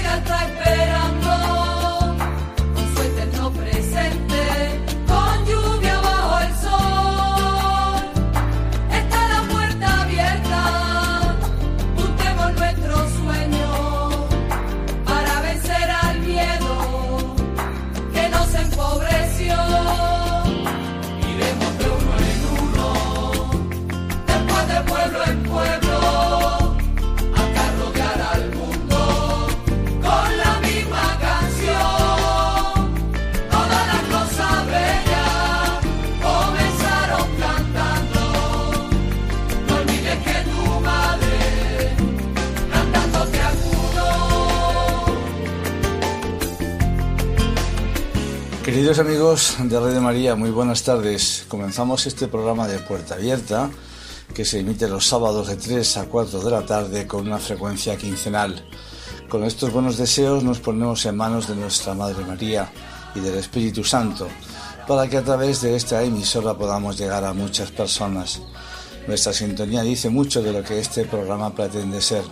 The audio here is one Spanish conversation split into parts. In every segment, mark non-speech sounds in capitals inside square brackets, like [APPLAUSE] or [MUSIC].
vida está esperando Queridos amigos de Radio María, muy buenas tardes. Comenzamos este programa de Puerta Abierta que se emite los sábados de 3 a 4 de la tarde con una frecuencia quincenal. Con estos buenos deseos nos ponemos en manos de nuestra Madre María y del Espíritu Santo para que a través de esta emisora podamos llegar a muchas personas. Nuestra sintonía dice mucho de lo que este programa pretende ser.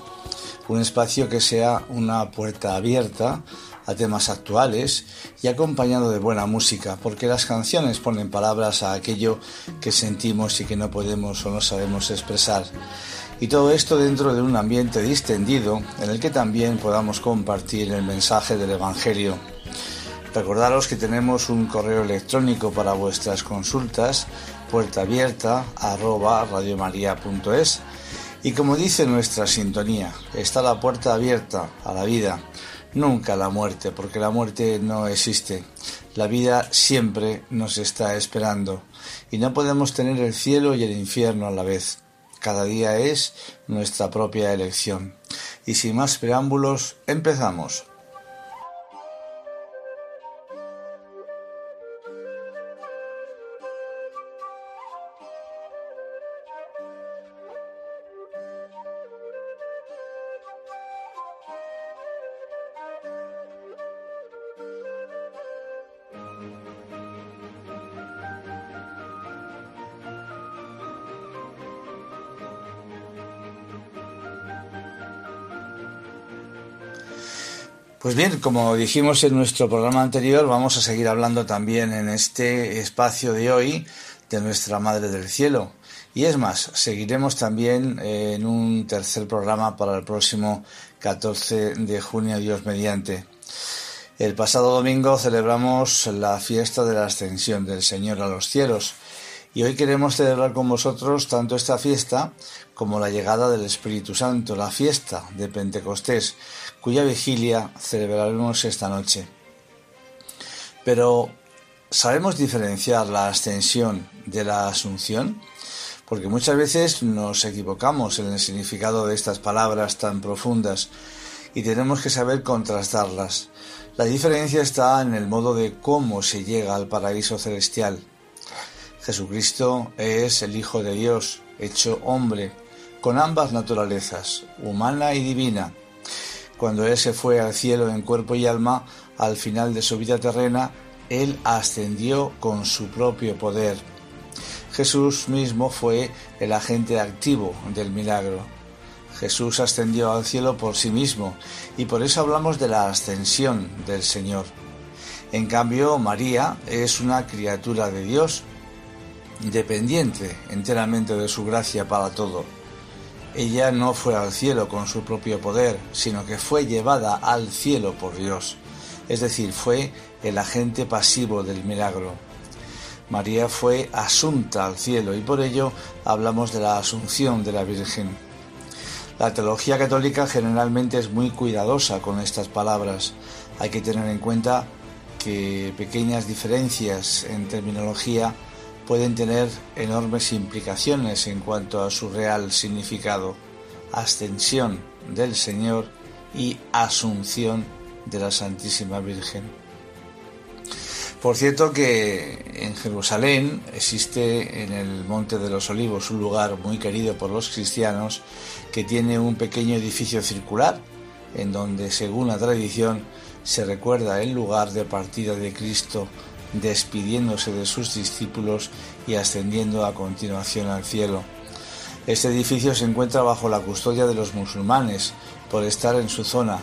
Un espacio que sea una puerta abierta a temas actuales y acompañado de buena música, porque las canciones ponen palabras a aquello que sentimos y que no podemos o no sabemos expresar. Y todo esto dentro de un ambiente distendido en el que también podamos compartir el mensaje del Evangelio. Recordaros que tenemos un correo electrónico para vuestras consultas, puerta abierta arroba radiomaria.es y como dice nuestra sintonía, está la puerta abierta a la vida, nunca la muerte, porque la muerte no existe. La vida siempre nos está esperando y no podemos tener el cielo y el infierno a la vez. Cada día es nuestra propia elección. Y sin más preámbulos, empezamos. Pues bien, como dijimos en nuestro programa anterior, vamos a seguir hablando también en este espacio de hoy de nuestra Madre del Cielo. Y es más, seguiremos también en un tercer programa para el próximo 14 de junio, Dios mediante. El pasado domingo celebramos la fiesta de la ascensión del Señor a los cielos y hoy queremos celebrar con vosotros tanto esta fiesta como la llegada del Espíritu Santo, la fiesta de Pentecostés, cuya vigilia celebraremos esta noche. Pero, ¿sabemos diferenciar la ascensión de la asunción? Porque muchas veces nos equivocamos en el significado de estas palabras tan profundas y tenemos que saber contrastarlas. La diferencia está en el modo de cómo se llega al paraíso celestial. Jesucristo es el Hijo de Dios, hecho hombre, con ambas naturalezas, humana y divina. Cuando Él se fue al cielo en cuerpo y alma, al final de su vida terrena, Él ascendió con su propio poder. Jesús mismo fue el agente activo del milagro. Jesús ascendió al cielo por sí mismo y por eso hablamos de la ascensión del Señor. En cambio, María es una criatura de Dios, dependiente enteramente de su gracia para todo. Ella no fue al cielo con su propio poder, sino que fue llevada al cielo por Dios, es decir, fue el agente pasivo del milagro. María fue asunta al cielo y por ello hablamos de la asunción de la Virgen. La teología católica generalmente es muy cuidadosa con estas palabras. Hay que tener en cuenta que pequeñas diferencias en terminología pueden tener enormes implicaciones en cuanto a su real significado, ascensión del Señor y asunción de la Santísima Virgen. Por cierto que en Jerusalén existe en el Monte de los Olivos un lugar muy querido por los cristianos que tiene un pequeño edificio circular en donde según la tradición se recuerda el lugar de partida de Cristo despidiéndose de sus discípulos y ascendiendo a continuación al cielo. Este edificio se encuentra bajo la custodia de los musulmanes por estar en su zona,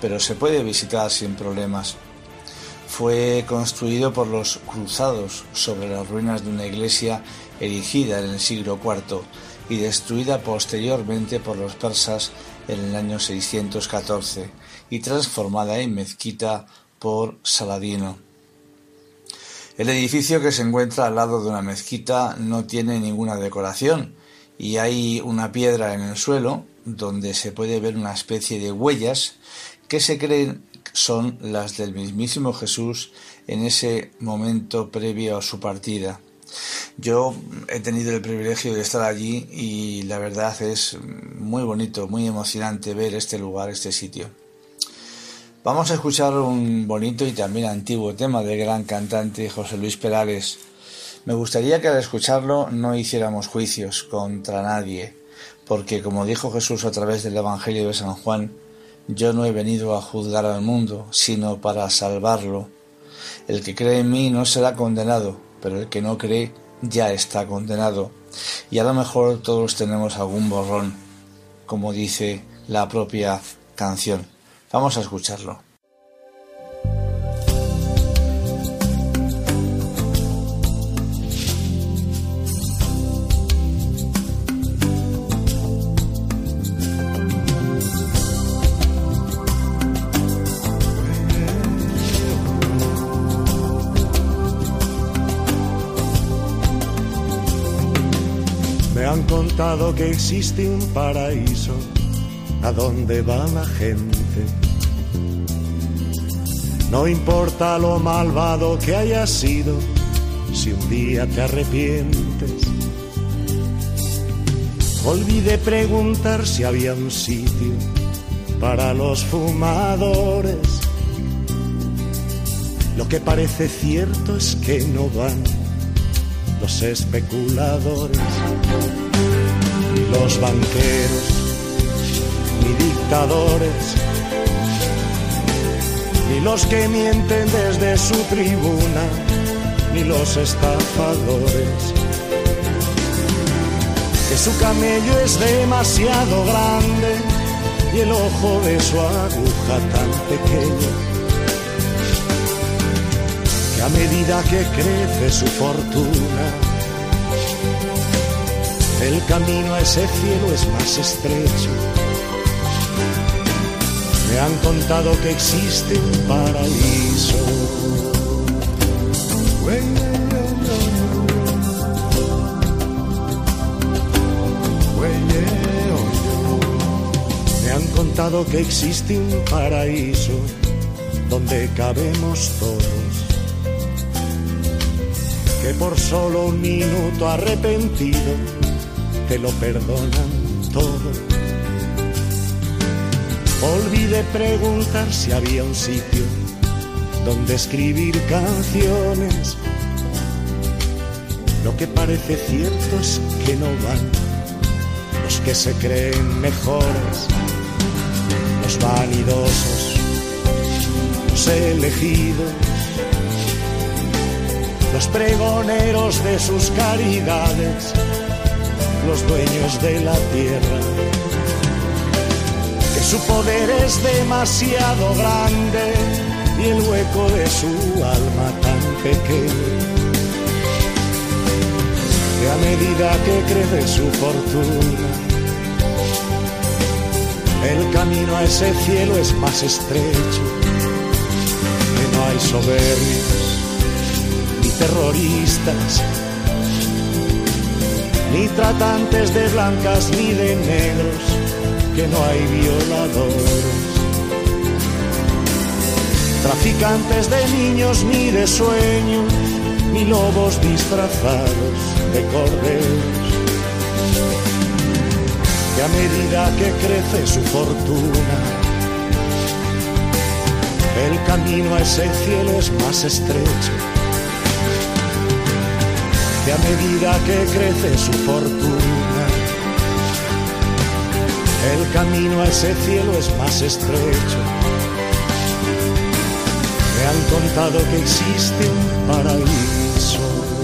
pero se puede visitar sin problemas. Fue construido por los cruzados sobre las ruinas de una iglesia erigida en el siglo IV y destruida posteriormente por los persas en el año 614 y transformada en mezquita por Saladino. El edificio que se encuentra al lado de una mezquita no tiene ninguna decoración y hay una piedra en el suelo donde se puede ver una especie de huellas que se creen son las del mismísimo Jesús en ese momento previo a su partida. Yo he tenido el privilegio de estar allí y la verdad es muy bonito, muy emocionante ver este lugar, este sitio. Vamos a escuchar un bonito y también antiguo tema del gran cantante José Luis Perales. Me gustaría que al escucharlo no hiciéramos juicios contra nadie, porque como dijo Jesús a través del Evangelio de San Juan, yo no he venido a juzgar al mundo, sino para salvarlo. El que cree en mí no será condenado, pero el que no cree ya está condenado. Y a lo mejor todos tenemos algún borrón, como dice la propia canción. Vamos a escucharlo. Me han contado que existe un paraíso a donde va la gente no importa lo malvado que hayas sido, si un día te arrepientes. Olvidé preguntar si había un sitio para los fumadores. Lo que parece cierto es que no van los especuladores, ni los banqueros, ni dictadores los que mienten desde su tribuna, ni los estafadores. Que su camello es demasiado grande y el ojo de su aguja tan pequeño. Que a medida que crece su fortuna, el camino a ese cielo es más estrecho me han contado que existe un paraíso. Me han contado que existe un paraíso donde cabemos todos. Que por solo un minuto arrepentido te lo perdonan todo Olvidé preguntar si había un sitio donde escribir canciones. Lo que parece cierto es que no van los que se creen mejores, los vanidosos, los elegidos, los pregoneros de sus caridades, los dueños de la tierra su poder es demasiado grande y el hueco de su alma tan pequeño. Que a medida que crece su fortuna, El camino a ese cielo es más estrecho, que no hay soberbios ni terroristas, ni tratantes de blancas ni de negros, que no hay violadores traficantes de niños ni de sueños, ni lobos disfrazados de corderos. Que a medida que crece su fortuna, el camino a ese cielo es más estrecho. Que a medida que crece su fortuna, el camino a ese cielo es más estrecho me han contado que existe un paraíso.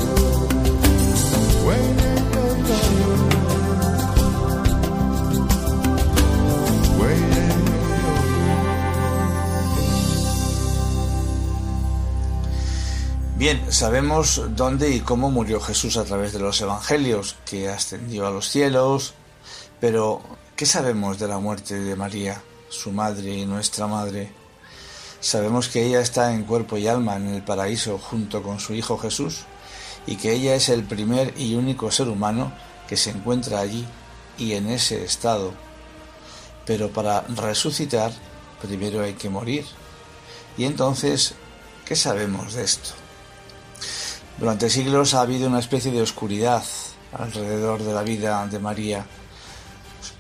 Bien, sabemos dónde y cómo murió Jesús a través de los evangelios, que ascendió a los cielos, pero ¿qué sabemos de la muerte de María, su madre y nuestra madre? Sabemos que ella está en cuerpo y alma en el paraíso junto con su Hijo Jesús y que ella es el primer y único ser humano que se encuentra allí y en ese estado. Pero para resucitar primero hay que morir. Y entonces, ¿qué sabemos de esto? Durante siglos ha habido una especie de oscuridad alrededor de la vida de María.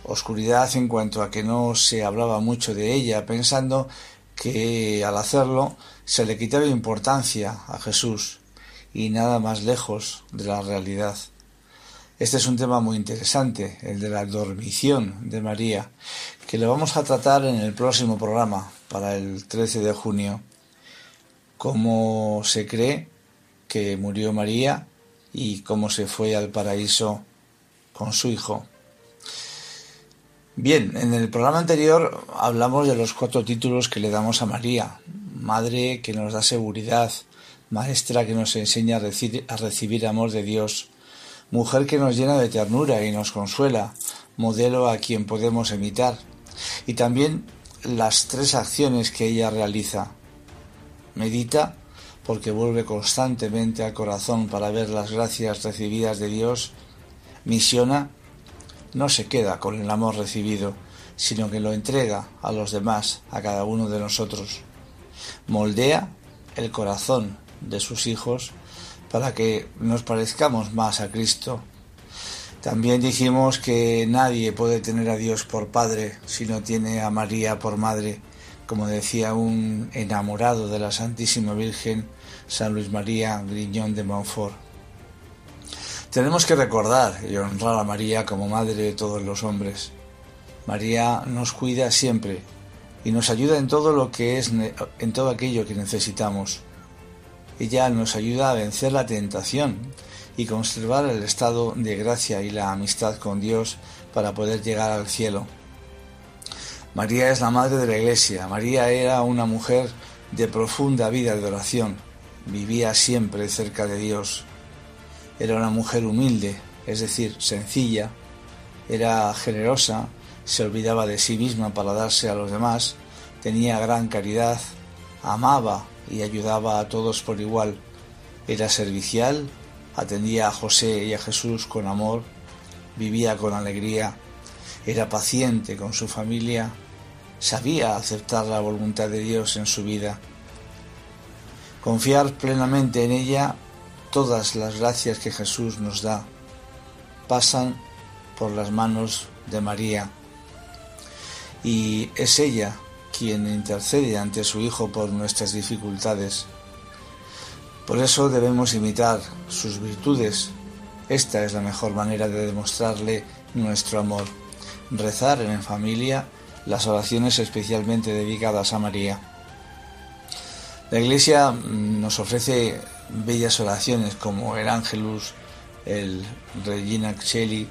Oscuridad en cuanto a que no se hablaba mucho de ella, pensando que al hacerlo se le quitaba importancia a Jesús y nada más lejos de la realidad. Este es un tema muy interesante, el de la dormición de María, que lo vamos a tratar en el próximo programa para el 13 de junio. Cómo se cree que murió María y cómo se fue al paraíso con su hijo. Bien, en el programa anterior hablamos de los cuatro títulos que le damos a María. Madre que nos da seguridad, maestra que nos enseña a recibir, amor de Dios, mujer que nos llena de ternura y nos consuela, modelo a quien podemos imitar, y también las tres acciones que ella realiza. Medita porque vuelve constantemente al corazón para ver las gracias recibidas de Dios, misiona no se queda con el amor recibido, sino que lo entrega a los demás, a cada uno de nosotros. Moldea el corazón de sus hijos para que nos parezcamos más a Cristo. También dijimos que nadie puede tener a Dios por padre si no tiene a María por madre, como decía un enamorado de la Santísima Virgen, San Luis María Griñón de Montfort. Tenemos que recordar y honrar a María como madre de todos los hombres. María nos cuida siempre y nos ayuda en todo lo que es en todo aquello que necesitamos. Ella nos ayuda a vencer la tentación y conservar el estado de gracia y la amistad con Dios para poder llegar al cielo. María es la madre de la iglesia. María era una mujer de profunda vida de oración. Vivía siempre cerca de Dios. Era una mujer humilde, es decir, sencilla, era generosa, se olvidaba de sí misma para darse a los demás, tenía gran caridad, amaba y ayudaba a todos por igual, era servicial, atendía a José y a Jesús con amor, vivía con alegría, era paciente con su familia, sabía aceptar la voluntad de Dios en su vida. Confiar plenamente en ella todas las gracias que Jesús nos da pasan por las manos de María y es ella quien intercede ante su Hijo por nuestras dificultades. Por eso debemos imitar sus virtudes. Esta es la mejor manera de demostrarle nuestro amor. Rezar en familia las oraciones especialmente dedicadas a María. La Iglesia mm, nos ofrece bellas oraciones como el Ángelus, el Regina Celi,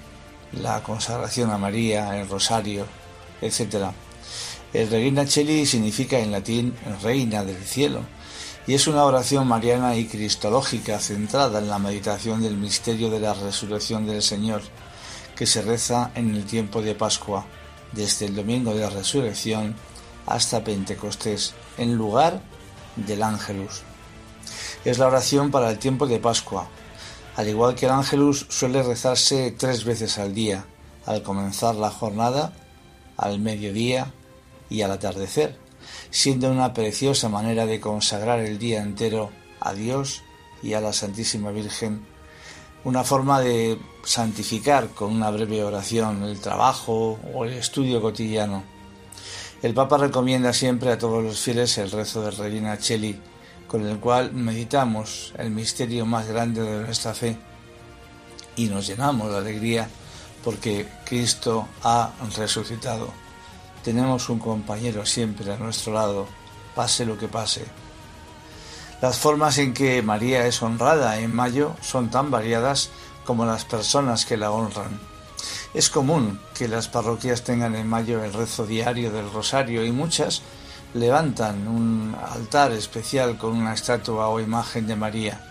la consagración a María, el Rosario, etc. El Regina Celi significa en latín Reina del Cielo y es una oración mariana y cristológica centrada en la meditación del misterio de la resurrección del Señor que se reza en el tiempo de Pascua. desde el domingo de la resurrección hasta Pentecostés, en lugar del ángelus. Es la oración para el tiempo de Pascua. Al igual que el ángelus suele rezarse tres veces al día, al comenzar la jornada, al mediodía y al atardecer, siendo una preciosa manera de consagrar el día entero a Dios y a la Santísima Virgen, una forma de santificar con una breve oración el trabajo o el estudio cotidiano. El Papa recomienda siempre a todos los fieles el rezo de Regina Cheli, con el cual meditamos el misterio más grande de nuestra fe y nos llenamos de alegría porque Cristo ha resucitado. Tenemos un compañero siempre a nuestro lado, pase lo que pase. Las formas en que María es honrada en mayo son tan variadas como las personas que la honran. Es común que las parroquias tengan en mayo el rezo diario del rosario y muchas levantan un altar especial con una estatua o imagen de María.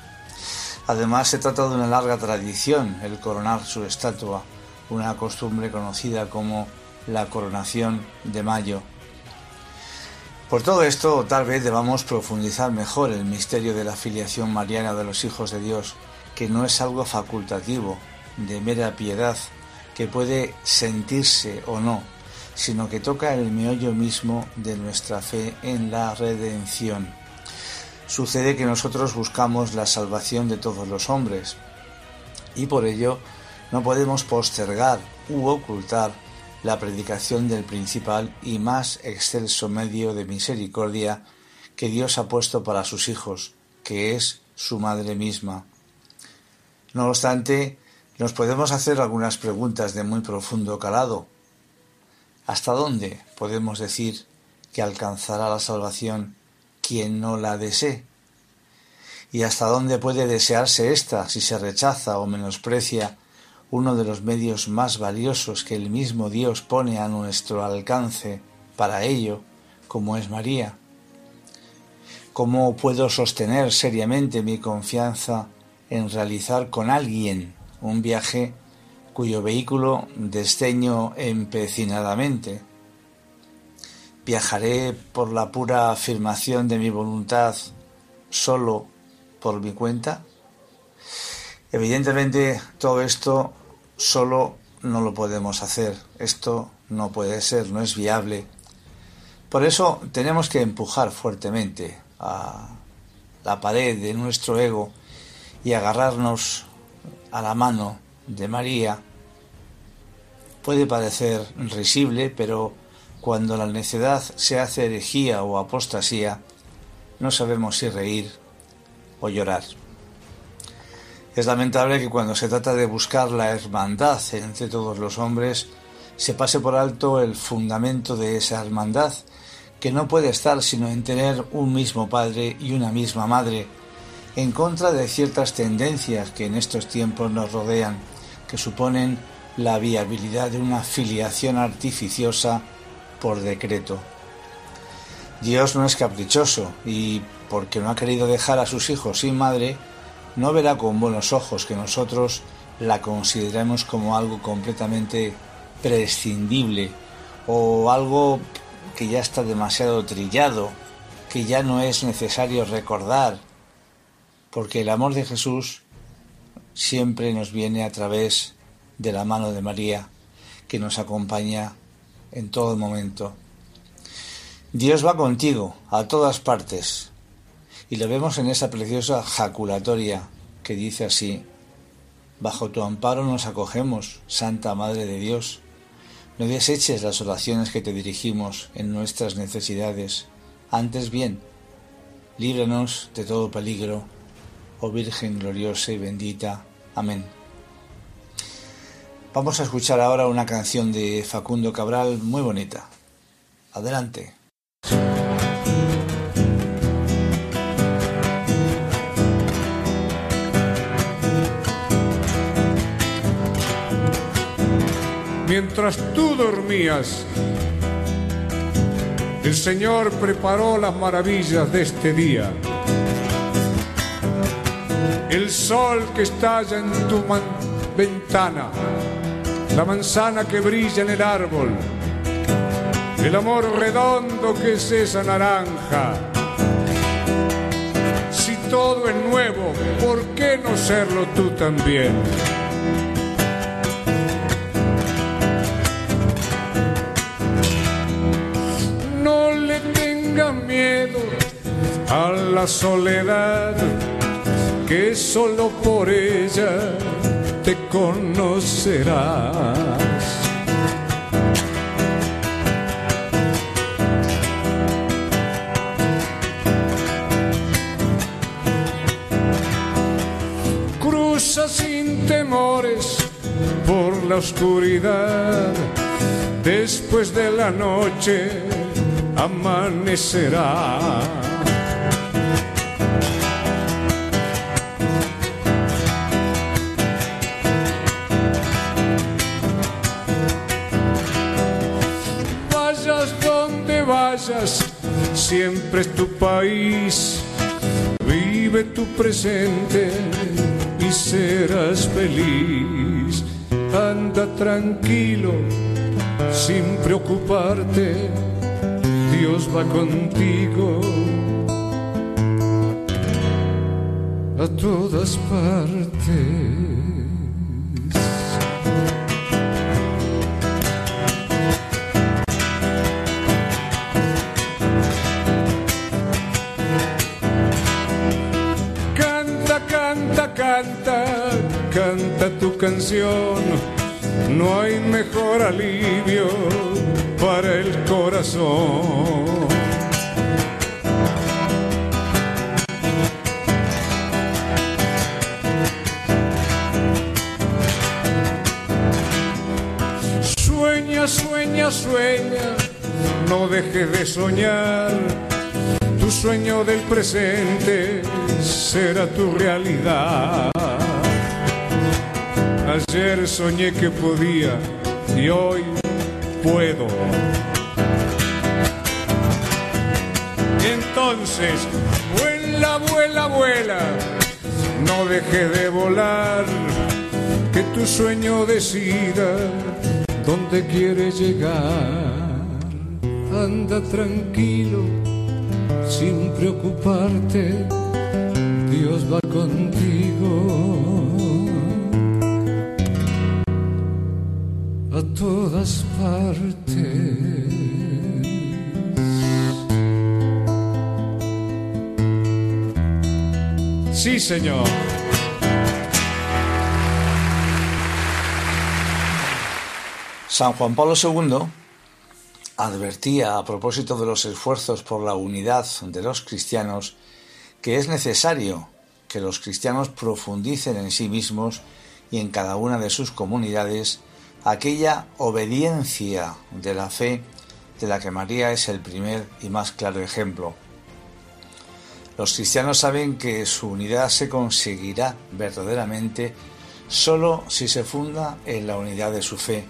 Además se trata de una larga tradición el coronar su estatua, una costumbre conocida como la coronación de mayo. Por todo esto, tal vez debamos profundizar mejor el misterio de la filiación mariana de los hijos de Dios, que no es algo facultativo, de mera piedad, que puede sentirse o no, sino que toca el meollo mismo de nuestra fe en la redención. Sucede que nosotros buscamos la salvación de todos los hombres y por ello no podemos postergar u ocultar la predicación del principal y más excelso medio de misericordia que Dios ha puesto para sus hijos, que es su madre misma. No obstante, nos podemos hacer algunas preguntas de muy profundo calado. ¿Hasta dónde podemos decir que alcanzará la salvación quien no la desee? ¿Y hasta dónde puede desearse ésta si se rechaza o menosprecia uno de los medios más valiosos que el mismo Dios pone a nuestro alcance para ello, como es María? ¿Cómo puedo sostener seriamente mi confianza en realizar con alguien un viaje cuyo vehículo desdeño empecinadamente. Viajaré por la pura afirmación de mi voluntad solo por mi cuenta. Evidentemente todo esto solo no lo podemos hacer. Esto no puede ser, no es viable. Por eso tenemos que empujar fuertemente a la pared de nuestro ego y agarrarnos a la mano de María puede parecer risible, pero cuando la necedad se hace herejía o apostasía, no sabemos si reír o llorar. Es lamentable que cuando se trata de buscar la hermandad entre todos los hombres, se pase por alto el fundamento de esa hermandad, que no puede estar sino en tener un mismo padre y una misma madre, en contra de ciertas tendencias que en estos tiempos nos rodean, que suponen la viabilidad de una filiación artificiosa por decreto. Dios no es caprichoso y, porque no ha querido dejar a sus hijos sin madre, no verá con buenos ojos que nosotros la consideremos como algo completamente prescindible o algo que ya está demasiado trillado, que ya no es necesario recordar porque el amor de Jesús siempre nos viene a través de la mano de María, que nos acompaña en todo momento. Dios va contigo a todas partes, y lo vemos en esa preciosa jaculatoria que dice así, Bajo tu amparo nos acogemos, Santa Madre de Dios. No deseches las oraciones que te dirigimos en nuestras necesidades, antes bien, líbranos de todo peligro oh Virgen gloriosa y bendita. Amén. Vamos a escuchar ahora una canción de Facundo Cabral muy bonita. Adelante. Mientras tú dormías, el Señor preparó las maravillas de este día el sol que estalla en tu ventana, la manzana que brilla en el árbol, el amor redondo que es esa naranja. Si todo es nuevo, ¿por qué no serlo tú también? No le tengas miedo a la soledad, que solo por ella te conocerás. Cruza sin temores por la oscuridad, después de la noche amanecerá. Es tu país. Vive tu presente y serás feliz. Anda tranquilo, sin preocuparte. Dios va contigo a todas partes. No hay mejor alivio para el corazón. Sueña, sueña, sueña, no dejes de soñar. Tu sueño del presente será tu realidad. Ayer soñé que podía y hoy puedo. Entonces, vuela, vuela, vuela, no dejes de volar, que tu sueño decida dónde quieres llegar. Anda tranquilo, sin preocuparte, Dios va contigo. Sí, Señor. San Juan Pablo II advertía a propósito de los esfuerzos por la unidad de los cristianos que es necesario que los cristianos profundicen en sí mismos y en cada una de sus comunidades aquella obediencia de la fe de la que María es el primer y más claro ejemplo. Los cristianos saben que su unidad se conseguirá verdaderamente solo si se funda en la unidad de su fe.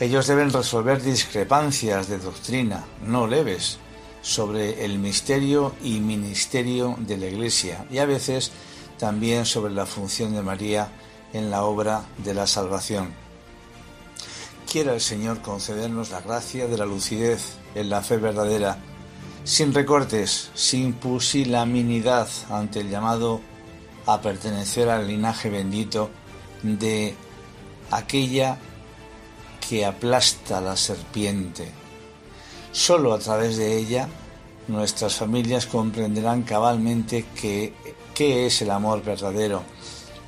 Ellos deben resolver discrepancias de doctrina, no leves, sobre el misterio y ministerio de la Iglesia y a veces también sobre la función de María en la obra de la salvación. Quiera el Señor concedernos la gracia de la lucidez en la fe verdadera, sin recortes, sin pusilaminidad ante el llamado a pertenecer al linaje bendito de aquella que aplasta la serpiente. Solo a través de ella nuestras familias comprenderán cabalmente qué es el amor verdadero,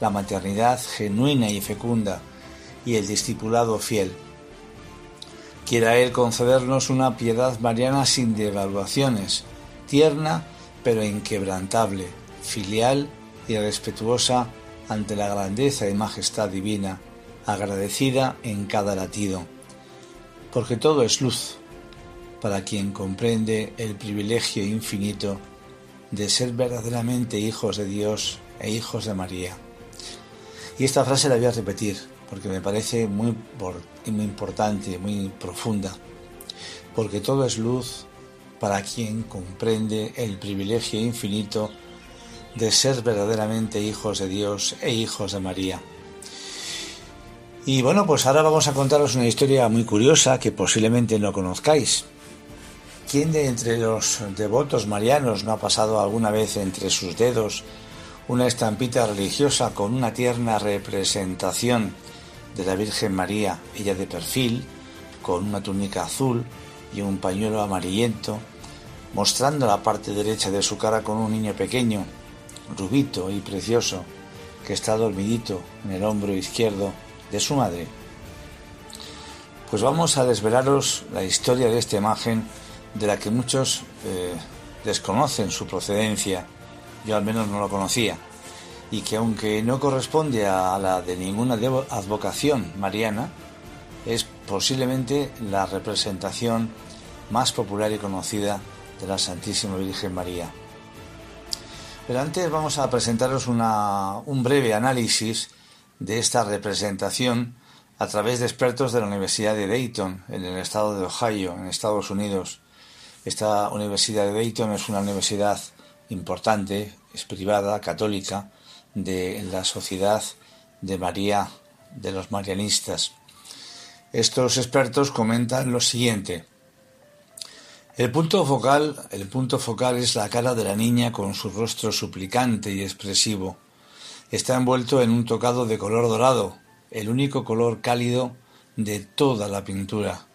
la maternidad genuina y fecunda y el discipulado fiel. Quiera Él concedernos una piedad mariana sin devaluaciones, tierna pero inquebrantable, filial y respetuosa ante la grandeza y majestad divina, agradecida en cada latido, porque todo es luz para quien comprende el privilegio infinito de ser verdaderamente hijos de Dios e hijos de María. Y esta frase la voy a repetir porque me parece muy, muy importante, muy profunda, porque todo es luz para quien comprende el privilegio infinito de ser verdaderamente hijos de Dios e hijos de María. Y bueno, pues ahora vamos a contaros una historia muy curiosa que posiblemente no conozcáis. ¿Quién de entre los devotos marianos no ha pasado alguna vez entre sus dedos una estampita religiosa con una tierna representación de la Virgen María, ella de perfil, con una túnica azul y un pañuelo amarillento, mostrando la parte derecha de su cara con un niño pequeño, rubito y precioso, que está dormidito en el hombro izquierdo de su madre. Pues vamos a desvelaros la historia de esta imagen de la que muchos eh, desconocen su procedencia, yo al menos no lo conocía, y que aunque no corresponde a la de ninguna advocación mariana, es posiblemente la representación más popular y conocida de la Santísima Virgen María. Pero antes vamos a presentaros un breve análisis de esta representación a través de expertos de la Universidad de Dayton, en el estado de Ohio, en Estados Unidos. Esta Universidad de Dayton es una universidad importante, es privada, católica, de la Sociedad de María de los Marianistas. Estos expertos comentan lo siguiente. El punto focal, el punto focal es la cara de la niña con su rostro suplicante y expresivo está envuelto en un tocado de color dorado, el único color cálido de toda la pintura.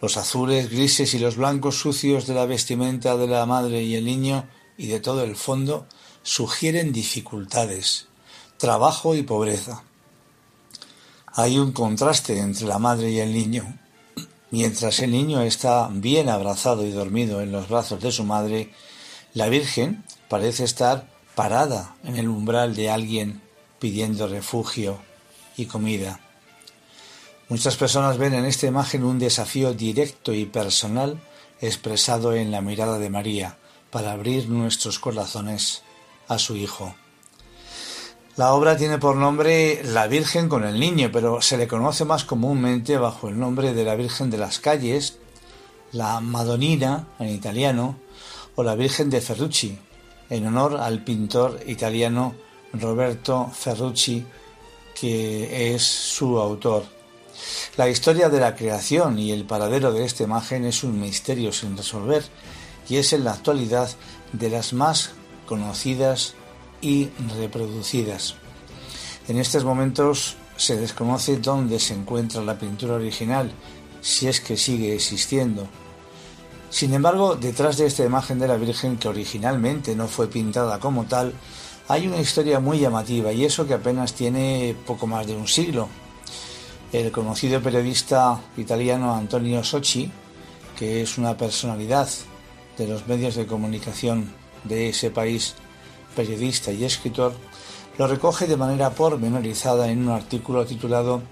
Los azules, grises y los blancos sucios de la vestimenta de la madre y el niño y de todo el fondo sugieren dificultades, trabajo y pobreza. Hay un contraste entre la madre y el niño. Mientras el niño está bien abrazado y dormido en los brazos de su madre, la Virgen parece estar parada en el umbral de alguien pidiendo refugio y comida. Muchas personas ven en esta imagen un desafío directo y personal expresado en la mirada de María para abrir nuestros corazones a su Hijo. La obra tiene por nombre La Virgen con el Niño, pero se le conoce más comúnmente bajo el nombre de la Virgen de las Calles, la Madonina en italiano o la Virgen de Ferrucci, en honor al pintor italiano Roberto Ferrucci, que es su autor. La historia de la creación y el paradero de esta imagen es un misterio sin resolver y es en la actualidad de las más conocidas y reproducidas. En estos momentos se desconoce dónde se encuentra la pintura original, si es que sigue existiendo. Sin embargo, detrás de esta imagen de la Virgen, que originalmente no fue pintada como tal, hay una historia muy llamativa y eso que apenas tiene poco más de un siglo. El conocido periodista italiano Antonio Socci, que es una personalidad de los medios de comunicación de ese país, periodista y escritor, lo recoge de manera pormenorizada en un artículo titulado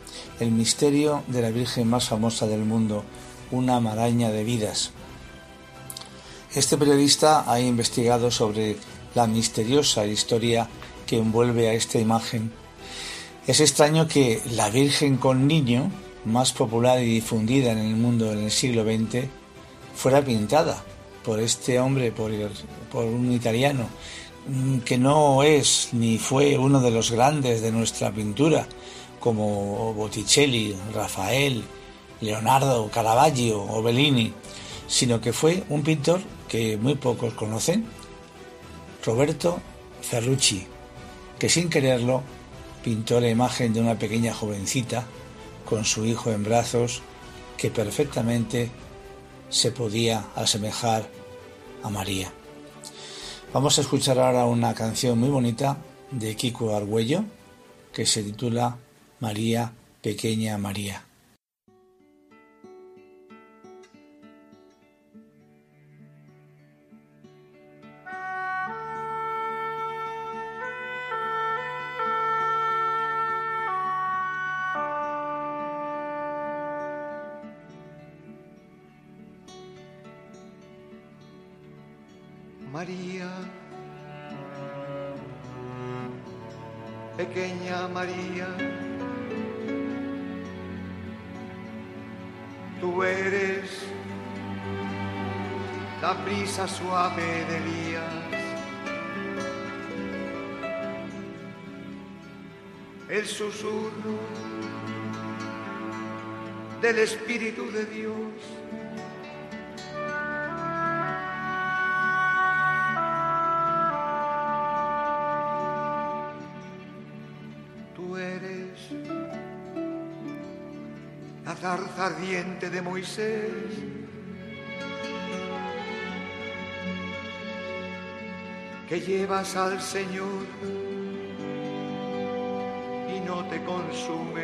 El misterio de la Virgen más famosa del mundo, una maraña de vidas, este periodista ha investigado sobre la misteriosa historia que envuelve a esta imagen. Es extraño que la Virgen con niño, más popular y difundida en el mundo en el siglo XX, fuera pintada por este hombre, por, un italiano, mm, que no es ni fue uno de los grandes de nuestra pintura, como Botticelli, Rafael, Leonardo, Caravaggio o Bellini, sino que fue un pintor que muy pocos conocen, Roberto Ferrucci, que sin quererlo pintó la imagen de una pequeña jovencita con su hijo en brazos que perfectamente se podía asemejar a María. Vamos a escuchar ahora una canción muy bonita de Kiko Argüello que se titula María, pequeña María. Suave de Elías, el susurro del Espíritu de Dios. Tú eres la zarza ardiente de Moisés. Que llevas al Señor y no te consumes.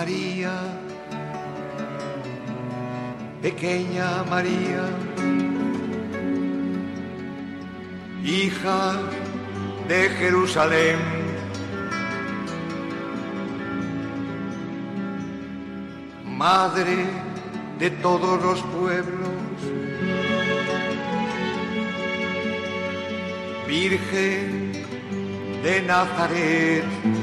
María, pequeña María, hija de Jerusalén. Madre de todos los pueblos, Virgen de Nazaret.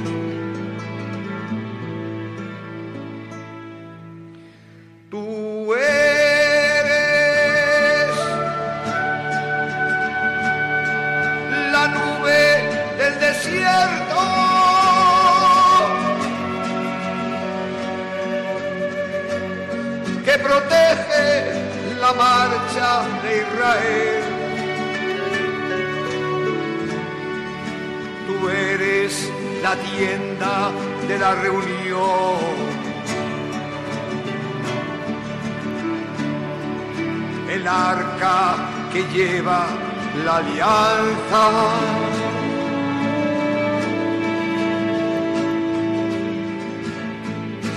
Alianza.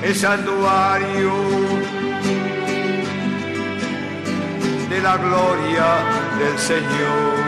El santuario de la gloria del Señor.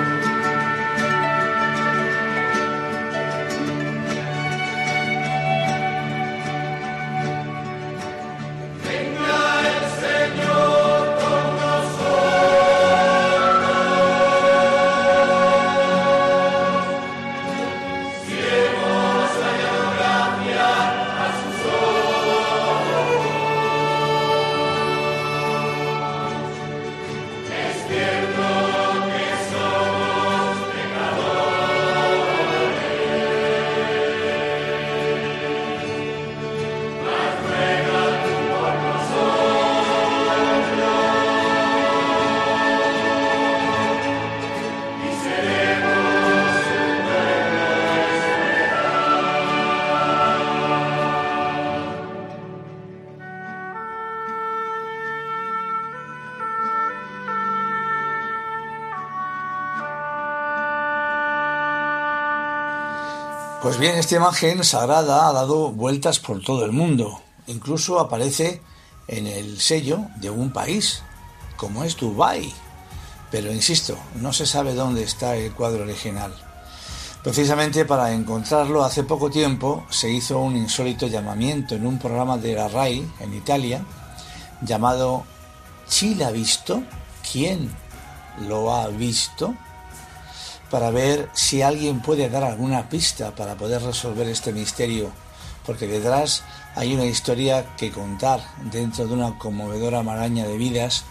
Pues bien, esta imagen sagrada ha dado vueltas por todo el mundo incluso aparece en el sello de un país, como es Dubái. Pero insisto, no se sabe dónde está el cuadro original. Precisamente para encontrarlo, hace poco tiempo se hizo un insólito llamamiento en un programa de la RAI en Italia llamado Chile ha visto? ¿Quién lo ha visto? Para ver si alguien puede dar alguna pista para poder resolver este misterio, porque detrás hay una historia que contar dentro de una conmovedora maraña de vidas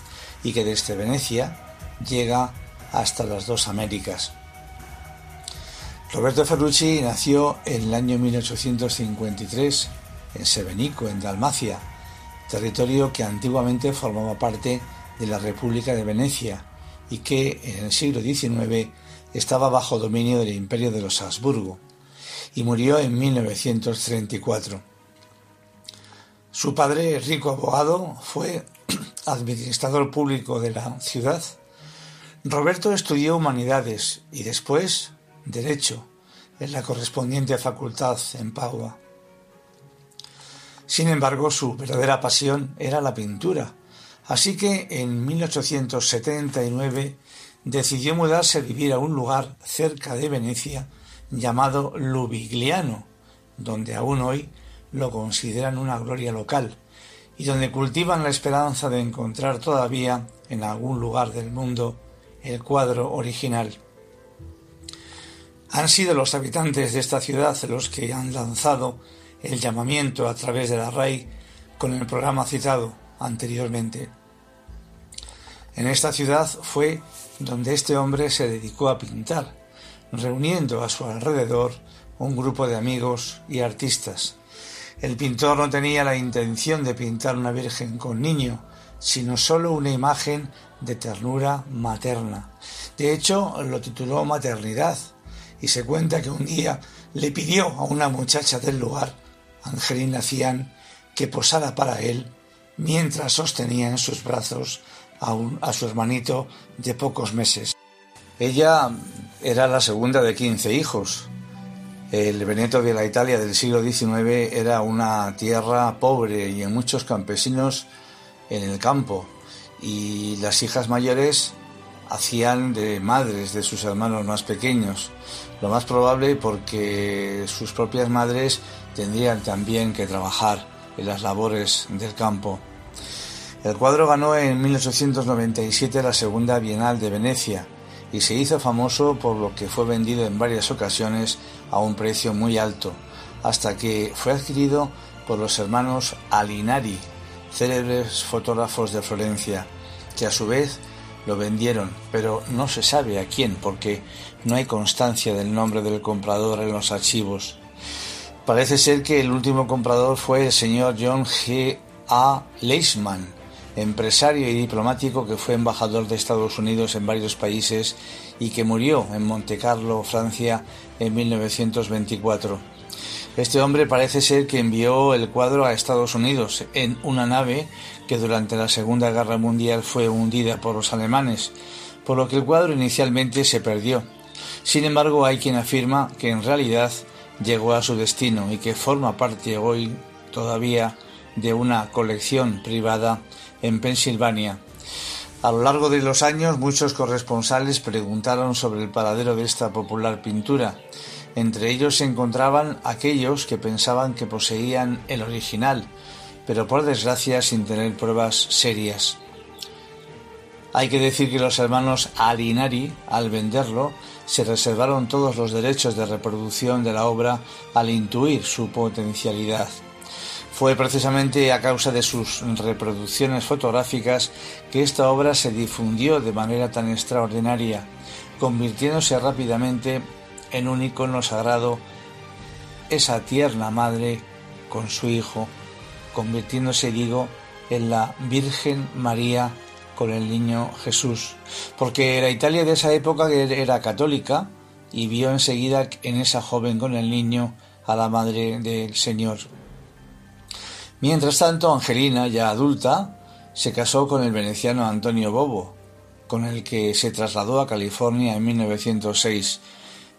y que desde Venecia llega hasta las dos Américas. Roberto Ferrucci nació en el año 1853 en Sebenico, en Dalmacia, territorio que antiguamente formaba parte de la República de Venecia y que en el siglo XIX estaba bajo dominio del Imperio de los Habsburgo, y murió en 1934. Su padre, rico abogado, fue [CLEARS THROAT] administrador público de la ciudad. Roberto estudió humanidades y después derecho en la correspondiente facultad en Padua. Sin embargo, su verdadera pasión era la pintura, así que en 1879 decidió mudarse a vivir a un lugar cerca de Venecia llamado Lubigliano, donde aún hoy lo consideran una gloria local y donde cultivan la esperanza de encontrar todavía en algún lugar del mundo el cuadro original. Han sido los habitantes de esta ciudad los que han lanzado el llamamiento a través de la RAI con el programa citado anteriormente. En esta ciudad fue donde este hombre se dedicó a pintar, reuniendo a su alrededor un grupo de amigos y artistas. El pintor no tenía la intención de pintar una virgen con niño, sino solo una imagen de ternura materna. De hecho, lo tituló Maternidad, y se cuenta que un día le pidió a una muchacha del lugar Angelina Cian que posara para él mientras sostenía en sus brazos a, a su hermanito de pocos meses. Ella era la segunda de quince hijos. El Veneto de la Italia del siglo XIX era una tierra pobre y en muchos campesinos en el campo y las hijas mayores hacían de madres de sus hermanos más pequeños. Lo más probable porque sus propias madres tendrían también que trabajar en las labores del campo. El cuadro ganó en 1897 la segunda Bienal de Venecia y se hizo famoso por lo que fue vendido en varias ocasiones a un precio muy alto, hasta que fue adquirido por los hermanos Alinari, célebres fotógrafos de Florencia, que a su vez lo vendieron, pero no se sabe a quién porque no hay constancia del nombre del comprador en los archivos. Parece ser que el último comprador fue el señor John G. A. Leisman, empresario y diplomático que fue embajador de Estados Unidos en varios países y que murió en Montecarlo, Francia, en 1924. Este hombre parece ser que envió el cuadro a Estados Unidos en una nave que durante la Segunda Guerra Mundial fue hundida por los alemanes, por lo que el cuadro inicialmente se perdió. Sin embargo, hay quien afirma que en realidad llegó a su destino y que forma parte hoy todavía de una colección privada en Pensilvania. A lo largo de los años muchos corresponsales preguntaron sobre el paradero de esta popular pintura. Entre ellos se encontraban aquellos que pensaban que poseían el original, pero por desgracia sin tener pruebas serias. Hay que decir que los hermanos Alinari, al venderlo, se reservaron todos los derechos de reproducción de la obra al intuir su potencialidad. Fue precisamente a causa de sus reproducciones fotográficas que esta obra se difundió de manera tan extraordinaria, convirtiéndose rápidamente en un icono sagrado, esa tierna madre con su hijo, convirtiéndose, digo, en la Virgen María con el niño Jesús, porque la Italia de esa época era católica y vio enseguida en esa joven con el niño a la madre del Señor. Mientras tanto, Angelina, ya adulta, se casó con el veneciano Antonio Bobo, con el que se trasladó a California en 1906.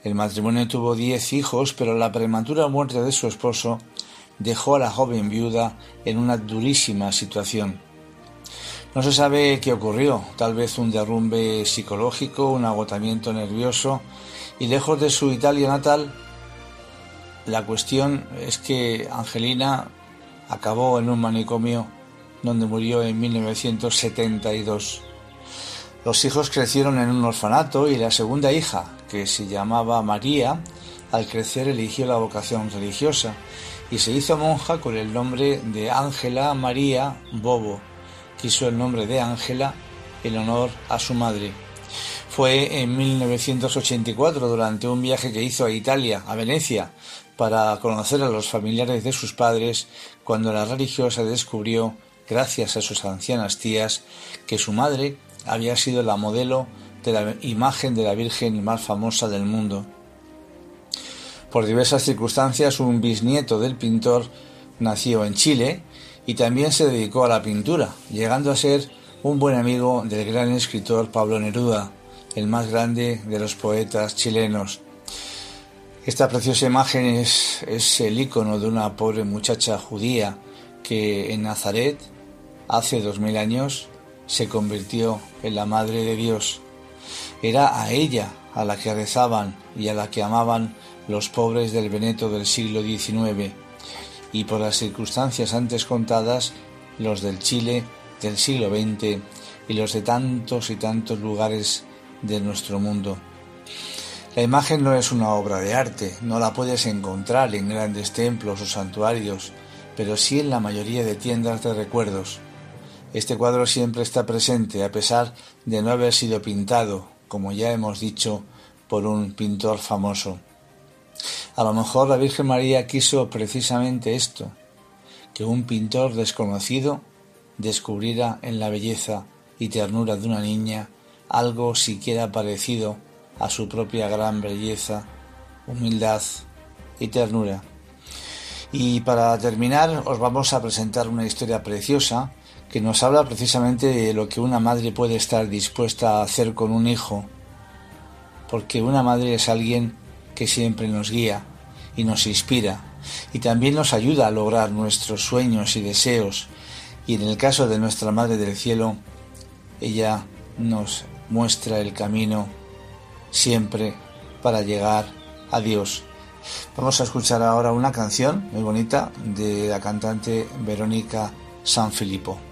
El matrimonio tuvo diez hijos, pero la prematura muerte de su esposo dejó a la joven viuda en una durísima situación. No se sabe qué ocurrió, tal vez un derrumbe psicológico, un agotamiento nervioso, y lejos de su Italia natal, la cuestión es que Angelina acabó en un manicomio donde murió en 1972. Los hijos crecieron en un orfanato y la segunda hija, que se llamaba María, al crecer eligió la vocación religiosa y se hizo monja con el nombre de Ángela María Bobo. Quiso el nombre de Ángela en honor a su madre. Fue en 1984, durante un viaje que hizo a Italia, a Venecia, para conocer a los familiares de sus padres, cuando la religiosa descubrió, gracias a sus ancianas tías, que su madre había sido la modelo de la imagen de la Virgen más famosa del mundo. Por diversas circunstancias, un bisnieto del pintor nació en Chile y también se dedicó a la pintura, llegando a ser un buen amigo del gran escritor Pablo Neruda, el más grande de los poetas chilenos. Esta preciosa imagen es, es el icono de una pobre muchacha judía que en Nazaret, hace dos mil años, se convirtió en la Madre de Dios. Era a ella a la que rezaban y a la que amaban los pobres del Veneto del siglo XIX y por las circunstancias antes contadas los del Chile del siglo XX y los de tantos y tantos lugares de nuestro mundo. La imagen no es una obra de arte, no la puedes encontrar en grandes templos o santuarios, pero sí en la mayoría de tiendas de recuerdos. Este cuadro siempre está presente a pesar de no haber sido pintado, como ya hemos dicho, por un pintor famoso. A lo mejor la Virgen María quiso precisamente esto, que un pintor desconocido descubriera en la belleza y ternura de una niña algo siquiera parecido a su propia gran belleza, humildad y ternura. Y para terminar os vamos a presentar una historia preciosa que nos habla precisamente de lo que una madre puede estar dispuesta a hacer con un hijo, porque una madre es alguien que siempre nos guía y nos inspira y también nos ayuda a lograr nuestros sueños y deseos y en el caso de nuestra Madre del Cielo, ella nos muestra el camino siempre para llegar a Dios. Vamos a escuchar ahora una canción muy bonita de la cantante Verónica Sanfilippo.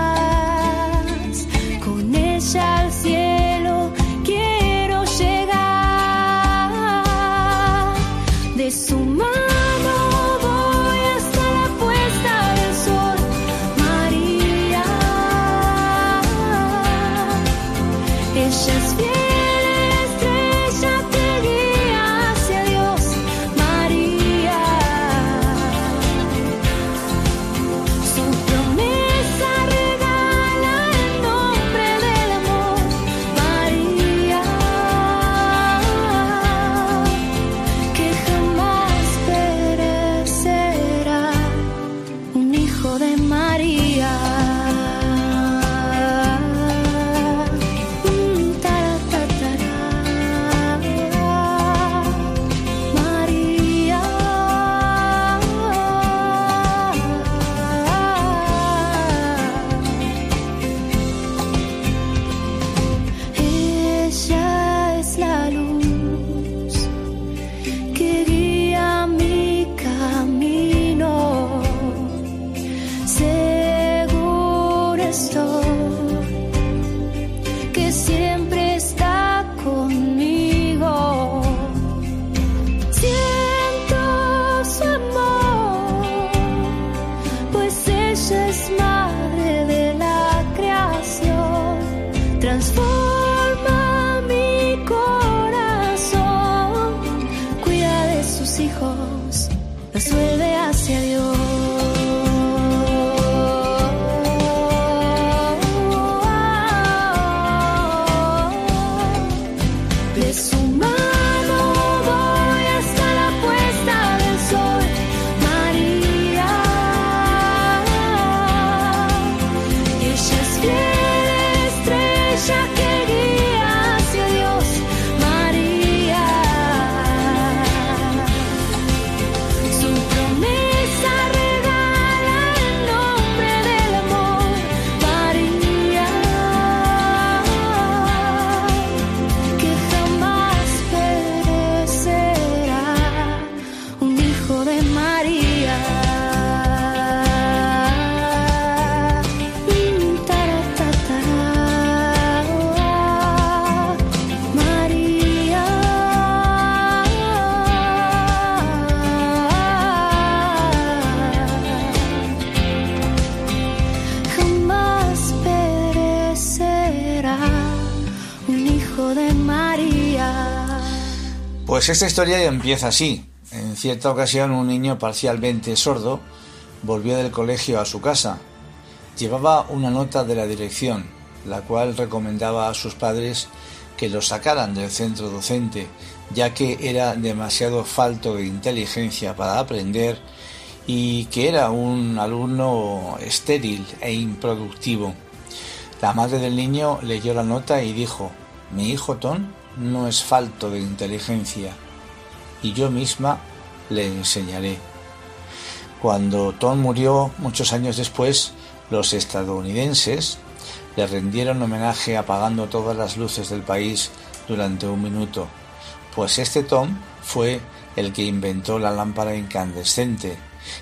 al Pues esta historia empieza así. En cierta ocasión un niño parcialmente sordo volvió del colegio a su casa. Llevaba una nota de la dirección, la cual recomendaba a sus padres que lo sacaran del centro docente, ya que era demasiado falto de inteligencia para aprender y que era un alumno estéril e improductivo. La madre del niño leyó la nota y dijo, mi hijo Tom no es falto de inteligencia y yo misma le enseñaré. Cuando Tom murió muchos años después, los estadounidenses le rendieron homenaje apagando todas las luces del país durante un minuto, pues este Tom fue el que inventó la lámpara incandescente.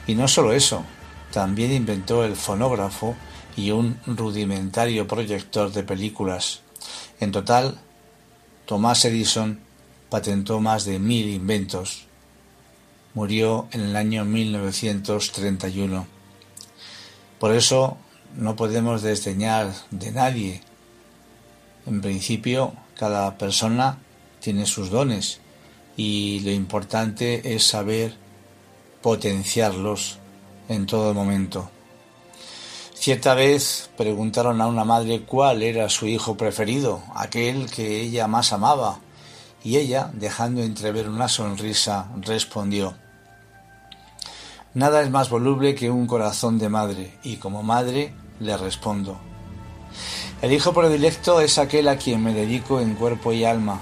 Y no solo eso, también inventó el fonógrafo y un rudimentario proyector de películas. En total, Thomas Edison patentó más de mil inventos. Murió en el año 1931. Por eso no podemos desdeñar de nadie. En principio, cada persona tiene sus dones y lo importante es saber potenciarlos en todo momento. Cierta vez preguntaron a una madre cuál era su hijo preferido, aquel que ella más amaba, y ella, dejando entrever una sonrisa, respondió Nada es más voluble que un corazón de madre, y como madre le respondo El hijo predilecto es aquel a quien me dedico en cuerpo y alma.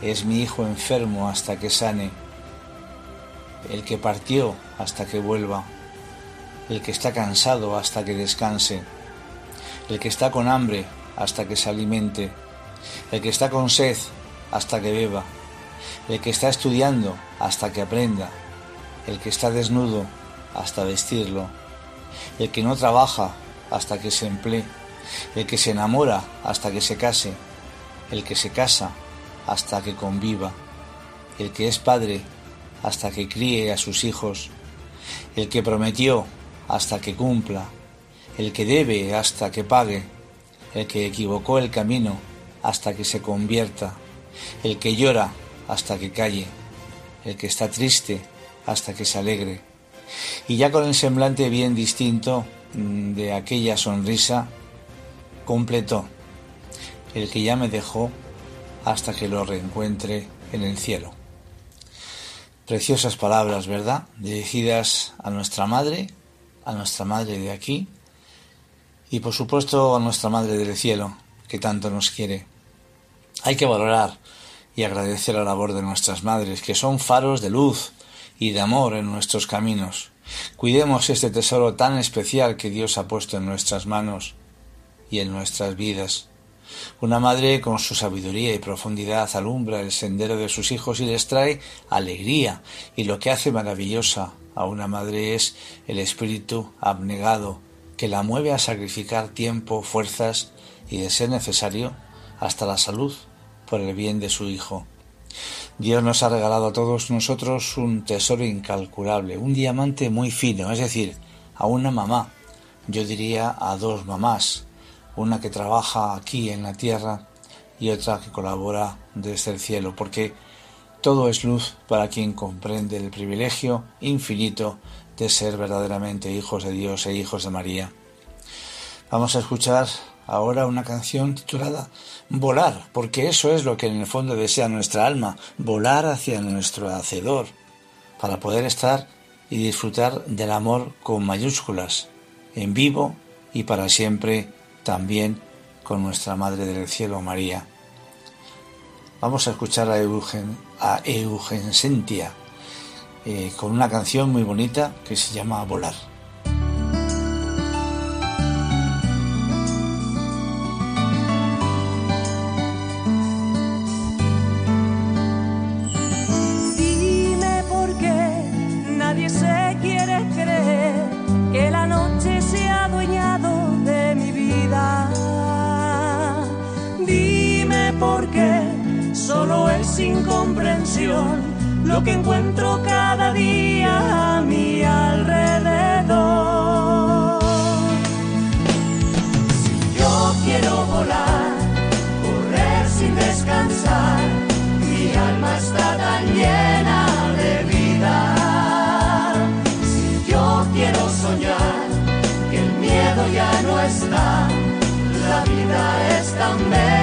Es mi hijo enfermo hasta que sane, el que partió hasta que vuelva el que está cansado hasta que descanse, el que está con hambre hasta que se alimente, el que está con sed hasta que beba, el que está estudiando hasta que aprenda, el que está desnudo hasta vestirlo, el que no trabaja hasta que se emplee, el que se enamora hasta que se case, el que se casa hasta que conviva, el que es padre hasta que críe a sus hijos, el que prometió hasta que cumpla, el que debe hasta que pague, el que equivocó el camino hasta que se convierta, el que llora hasta que calle, el que está triste hasta que se alegre. Y ya con el semblante bien distinto mm, de aquella sonrisa, completó, el que ya me dejó hasta que lo reencuentre en el cielo. Preciosas palabras, ¿verdad? Dirigidas a nuestra madre, a nuestra Madre de aquí y por supuesto a nuestra Madre del Cielo, que tanto nos quiere. Hay que valorar y agradecer la labor de nuestras madres, que son faros de luz y de amor en nuestros caminos. Cuidemos este tesoro tan especial que Dios ha puesto en nuestras manos y en nuestras vidas. Una madre con su sabiduría y profundidad alumbra el sendero de sus hijos y les trae alegría y lo que hace maravillosa a una madre es el espíritu abnegado que la mueve a sacrificar tiempo, fuerzas y, de ser necesario, hasta la salud por el bien de su hijo. Dios nos ha regalado a todos nosotros un tesoro incalculable, un diamante muy fino, es decir, a una mamá, yo diría a dos mamás, una que trabaja aquí en la tierra y otra que colabora desde el cielo, porque todo es luz para quien comprende el privilegio infinito de ser verdaderamente hijos de Dios e hijos de María. Vamos a escuchar ahora una canción titulada Volar, porque eso es lo que en el fondo desea nuestra alma, volar hacia nuestro Hacedor, para poder estar y disfrutar del amor con mayúsculas, en vivo y para siempre también con nuestra Madre del Cielo, María. Vamos a escuchar a, Eugen, a Eugensentia eh, con una canción muy bonita que se llama Volar. Solo es incomprensión lo que encuentro cada día a mi alrededor. Si yo quiero volar, correr sin descansar, mi alma está tan llena de vida. Si yo quiero soñar, que el miedo ya no está, la vida es tan bella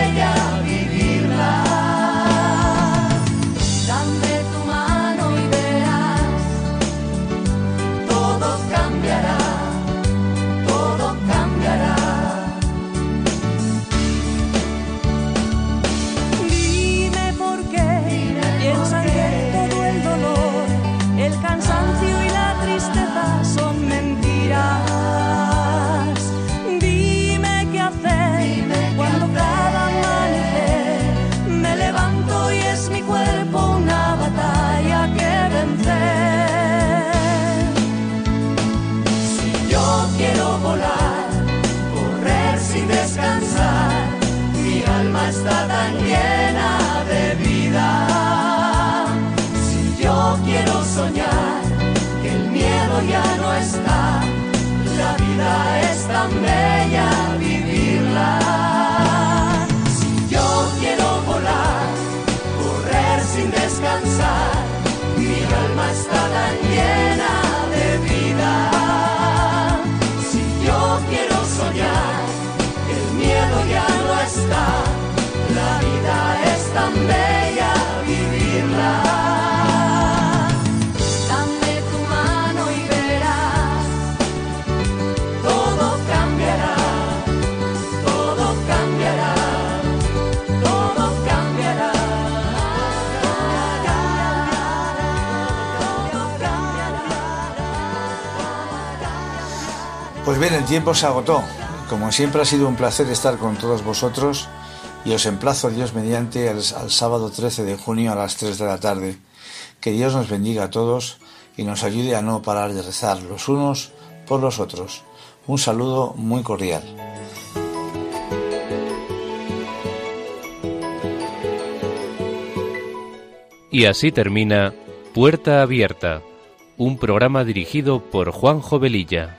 que el miedo ya no está, la vida es tan bella Bien, el tiempo se agotó. Como siempre ha sido un placer estar con todos vosotros y os emplazo Dios mediante al, al sábado 13 de junio a las 3 de la tarde. Que Dios nos bendiga a todos y nos ayude a no parar de rezar los unos por los otros. Un saludo muy cordial. Y así termina Puerta Abierta, un programa dirigido por Juan Jovelilla.